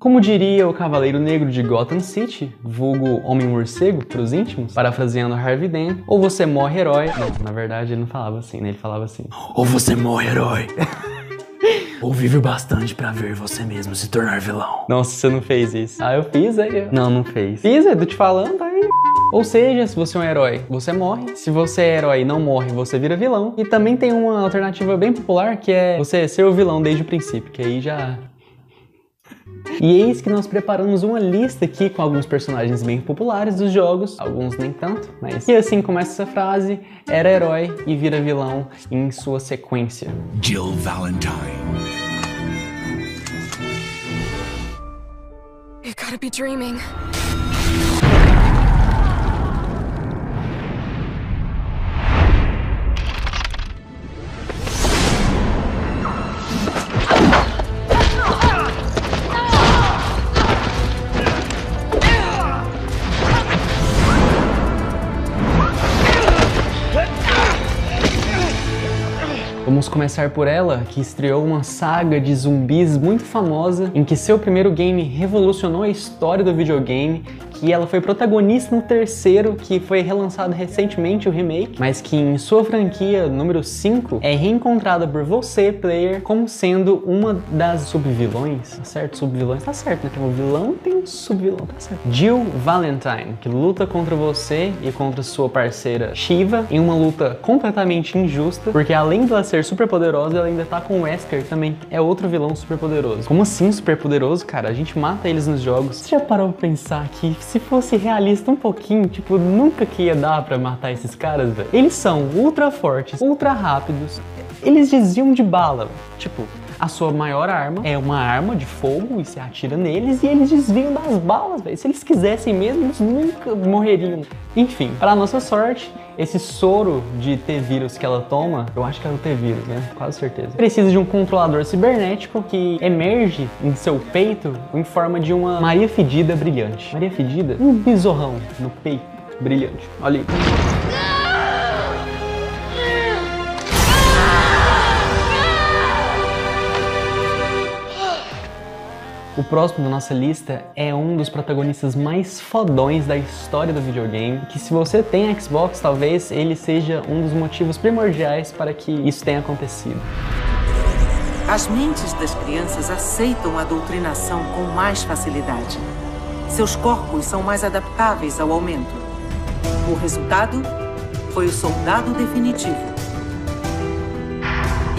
Como diria o Cavaleiro Negro de Gotham City, vulgo Homem-Morcego pros íntimos, parafraseando Harvey Dent, ou você morre herói. Não, na verdade ele não falava assim, né? Ele falava assim: Ou você morre herói. Ou vive bastante pra ver você mesmo se tornar vilão. Nossa, você não fez isso. Ah, eu fiz aí. Não, não fez. Fiz, eu tô te falando, tá aí. Ou seja, se você é um herói, você morre. Se você é herói e não morre, você vira vilão. E também tem uma alternativa bem popular que é você ser o vilão desde o princípio, que aí já e eis que nós preparamos uma lista aqui com alguns personagens bem populares dos jogos, alguns nem tanto, mas. E assim começa essa frase: era herói e vira vilão em sua sequência. Jill Valentine. You gotta be dreaming. Vamos começar por ela, que estreou uma saga de zumbis muito famosa, em que seu primeiro game revolucionou a história do videogame que ela foi protagonista no terceiro, que foi relançado recentemente o remake, mas que em sua franquia número 5 é reencontrada por você, player, como sendo uma das subvilões. Tá certo? Subvilões tá certo, né? Tem um vilão tem um subvilão, tá certo. Jill Valentine, que luta contra você e contra sua parceira Shiva em uma luta completamente injusta, porque além de ela ser super poderosa, ela ainda tá com o Wesker, também é outro vilão super poderoso. Como assim super poderoso, cara? A gente mata eles nos jogos. Você já parou pra pensar que se fosse realista um pouquinho, tipo, nunca que ia dar pra matar esses caras, velho. Eles são ultra fortes, ultra rápidos, eles desviam de bala, tipo, a sua maior arma é uma arma de fogo e se atira neles e eles desviam das balas, velho. Se eles quisessem mesmo, eles nunca morreriam. Enfim, para nossa sorte, esse soro de T-vírus que ela toma, eu acho que é o T-vírus, né? Quase certeza. Precisa de um controlador cibernético que emerge em seu peito em forma de uma Maria Fedida brilhante. Maria Fedida? Um besorrão no peito brilhante. Olha aí. O próximo da nossa lista é um dos protagonistas mais fodões da história do videogame, que se você tem Xbox, talvez ele seja um dos motivos primordiais para que isso tenha acontecido. As mentes das crianças aceitam a doutrinação com mais facilidade. Seus corpos são mais adaptáveis ao aumento. O resultado foi o soldado definitivo.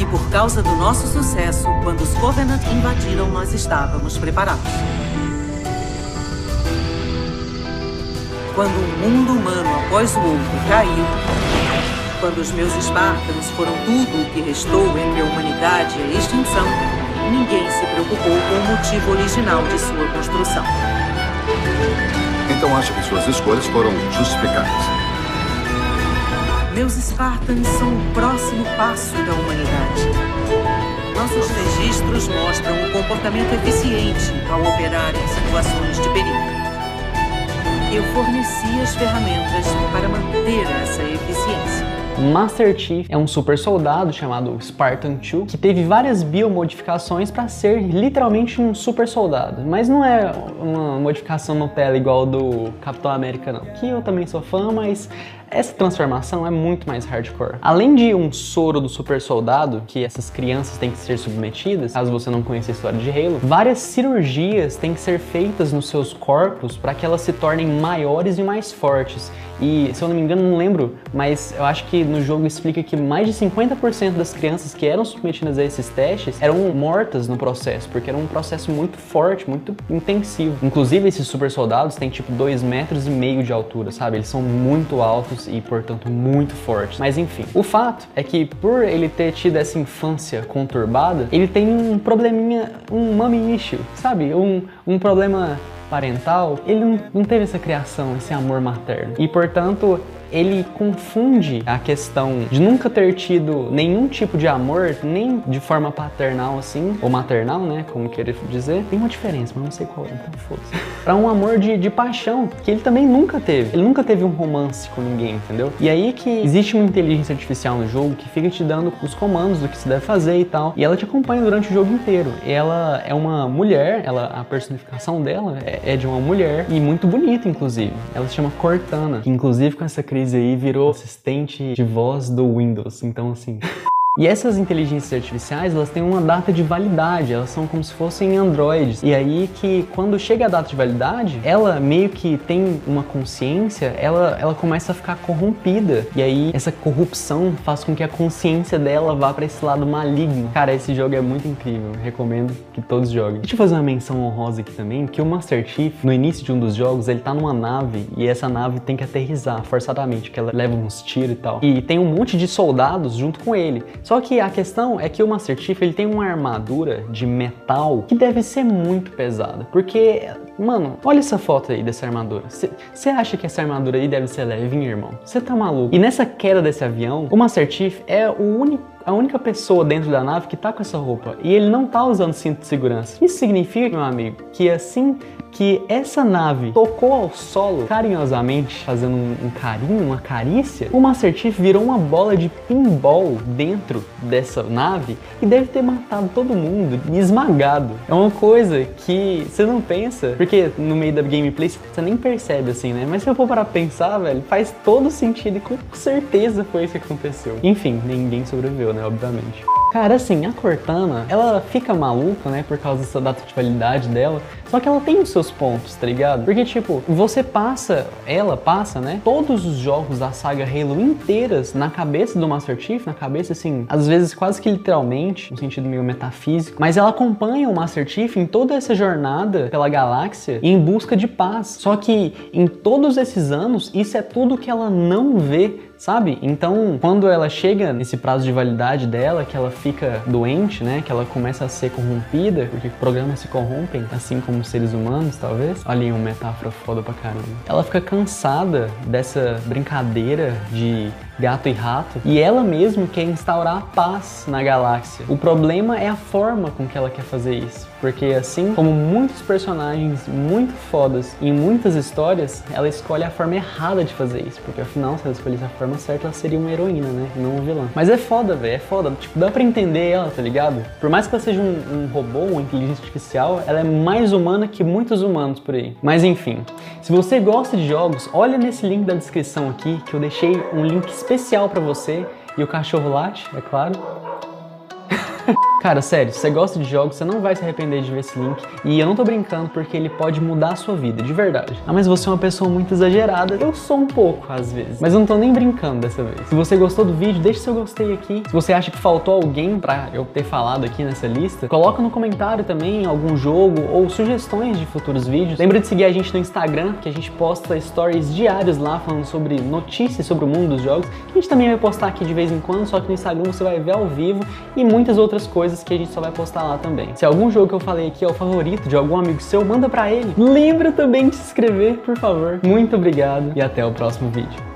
E por causa do nosso sucesso, quando os Covenant invadiram, nós estávamos preparados. Quando um mundo humano após o outro caiu, quando os meus Spartans foram tudo o que restou entre a humanidade e a extinção, ninguém se preocupou com o motivo original de sua construção. Então acha que suas escolhas foram justificadas? Meus Spartans são o próximo passo da humanidade. Nossos registros mostram um comportamento eficiente ao operar em situações de perigo. Eu forneci as ferramentas para manter essa eficiência. Master Chief é um super soldado chamado Spartan 2 que teve várias biomodificações para ser literalmente um super soldado, mas não é uma modificação Nutella igual do Capitão América não, que eu também sou fã, mas essa transformação é muito mais hardcore. Além de um soro do super soldado, que essas crianças têm que ser submetidas, caso você não conheça a história de Halo, várias cirurgias têm que ser feitas nos seus corpos para que elas se tornem maiores e mais fortes. E, se eu não me engano, não lembro, mas eu acho que no jogo explica que mais de 50% das crianças que eram submetidas a esses testes eram mortas no processo, porque era um processo muito forte, muito intensivo. Inclusive, esses super soldados têm tipo 2 metros e meio de altura, sabe? Eles são muito altos e, portanto, muito fortes. Mas enfim, o fato é que por ele ter tido essa infância conturbada, ele tem um probleminha, um mommy issue, sabe? Um, um problema parental, ele não, teve essa criação, esse amor materno. E portanto, ele confunde a questão de nunca ter tido nenhum tipo de amor, nem de forma paternal assim, ou maternal, né, como querer dizer. Tem uma diferença, mas não sei qual é, então foda-se. Pra um amor de, de paixão, que ele também nunca teve. Ele nunca teve um romance com ninguém, entendeu? E aí que existe uma inteligência artificial no jogo que fica te dando os comandos do que se deve fazer e tal. E ela te acompanha durante o jogo inteiro. E ela é uma mulher, ela, a personificação dela é, é de uma mulher e muito bonita, inclusive. Ela se chama Cortana, que inclusive com essa crise aí virou assistente de voz do Windows. Então, assim. E essas inteligências artificiais, elas têm uma data de validade, elas são como se fossem androides. E aí que quando chega a data de validade, ela meio que tem uma consciência, ela, ela começa a ficar corrompida. E aí essa corrupção faz com que a consciência dela vá para esse lado maligno. Cara, esse jogo é muito incrível, recomendo que todos joguem. Deixa eu fazer uma menção honrosa aqui também, que o Master Chief, no início de um dos jogos, ele tá numa nave e essa nave tem que aterrizar forçadamente, que ela leva uns tiros e tal. E tem um monte de soldados junto com ele. Só que a questão é que o Master Chief ele tem uma armadura de metal que deve ser muito pesada, porque Mano, olha essa foto aí dessa armadura. Você acha que essa armadura aí deve ser levinha, irmão? Você tá maluco? E nessa queda desse avião, o Master Chief é o único a única pessoa dentro da nave que tá com essa roupa e ele não tá usando cinto de segurança. Isso significa, meu amigo, que assim que essa nave tocou ao solo carinhosamente, fazendo um, um carinho, uma carícia, o Master virou uma bola de pinball dentro dessa nave e deve ter matado todo mundo esmagado. É uma coisa que você não pensa, porque no meio da gameplay você nem percebe assim, né? Mas se eu for para pensar, velho, faz todo sentido e com certeza foi isso que aconteceu. Enfim, ninguém sobreviveu, né? Obviamente. Cara, assim, a Cortana, ela fica maluca, né, por causa dessa data de validade dela, só que ela tem os seus pontos, tá ligado? Porque, tipo, você passa, ela passa, né, todos os jogos da saga Halo inteiras na cabeça do Master Chief, na cabeça, assim, às vezes quase que literalmente, no sentido meio metafísico, mas ela acompanha o Master Chief em toda essa jornada pela galáxia em busca de paz. Só que em todos esses anos, isso é tudo que ela não vê sabe? Então, quando ela chega nesse prazo de validade dela, que ela fica doente, né? Que ela começa a ser corrompida, porque programas se corrompem, assim como seres humanos, talvez. Olha aí uma metáfora foda pra caramba. Ela fica cansada dessa brincadeira de gato e rato, e ela mesmo quer instaurar a paz na galáxia. O problema é a forma com que ela quer fazer isso, porque assim como muitos personagens muito fodas em muitas histórias, ela escolhe a forma errada de fazer isso, porque afinal, se ela escolhesse a forma certa, ela seria uma heroína, né? Não um vilão. Mas é foda, velho, é foda. Tipo, dá pra entender ela, tá ligado? Por mais que ela seja um, um robô, uma inteligência artificial, ela é mais humana que muitos humanos por aí. Mas enfim, se você gosta de jogos, olha nesse link da descrição aqui, que eu deixei um link específico especial para você e o cachorro late, é claro. Cara, sério, se você gosta de jogos, você não vai se arrepender de ver esse link. E eu não tô brincando porque ele pode mudar a sua vida, de verdade. Ah, mas você é uma pessoa muito exagerada. Eu sou um pouco, às vezes. Mas eu não tô nem brincando dessa vez. Se você gostou do vídeo, deixa seu gostei aqui. Se você acha que faltou alguém pra eu ter falado aqui nessa lista, coloca no comentário também algum jogo ou sugestões de futuros vídeos. Lembra de seguir a gente no Instagram, que a gente posta stories diários lá falando sobre notícias sobre o mundo dos jogos. Que a gente também vai postar aqui de vez em quando, só que no Instagram você vai ver ao vivo e muitas outras coisas coisas que a gente só vai postar lá também. Se algum jogo que eu falei aqui é o favorito de algum amigo seu, manda pra ele. Lembra também de se inscrever, por favor. Muito obrigado e até o próximo vídeo.